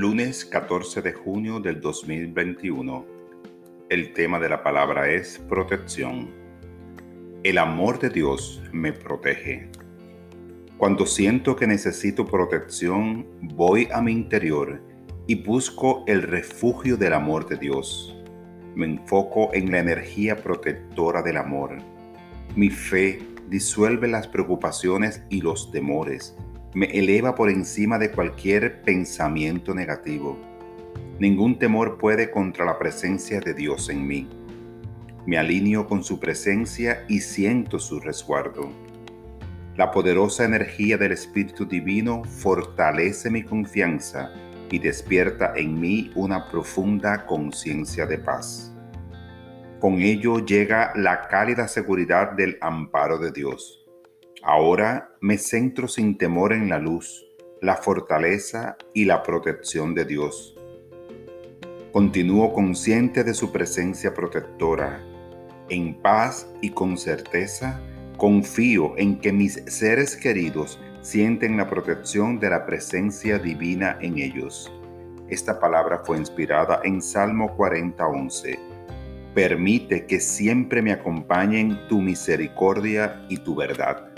Lunes 14 de junio del 2021. El tema de la palabra es protección. El amor de Dios me protege. Cuando siento que necesito protección, voy a mi interior y busco el refugio del amor de Dios. Me enfoco en la energía protectora del amor. Mi fe disuelve las preocupaciones y los temores me eleva por encima de cualquier pensamiento negativo. Ningún temor puede contra la presencia de Dios en mí. Me alineo con su presencia y siento su resguardo. La poderosa energía del Espíritu Divino fortalece mi confianza y despierta en mí una profunda conciencia de paz. Con ello llega la cálida seguridad del amparo de Dios Ahora me centro sin temor en la luz, la fortaleza y la protección de Dios. Continúo consciente de su presencia protectora. En paz y con certeza, confío en que mis seres queridos sienten la protección de la presencia divina en ellos. Esta palabra fue inspirada en Salmo 40:11. Permite que siempre me acompañen tu misericordia y tu verdad.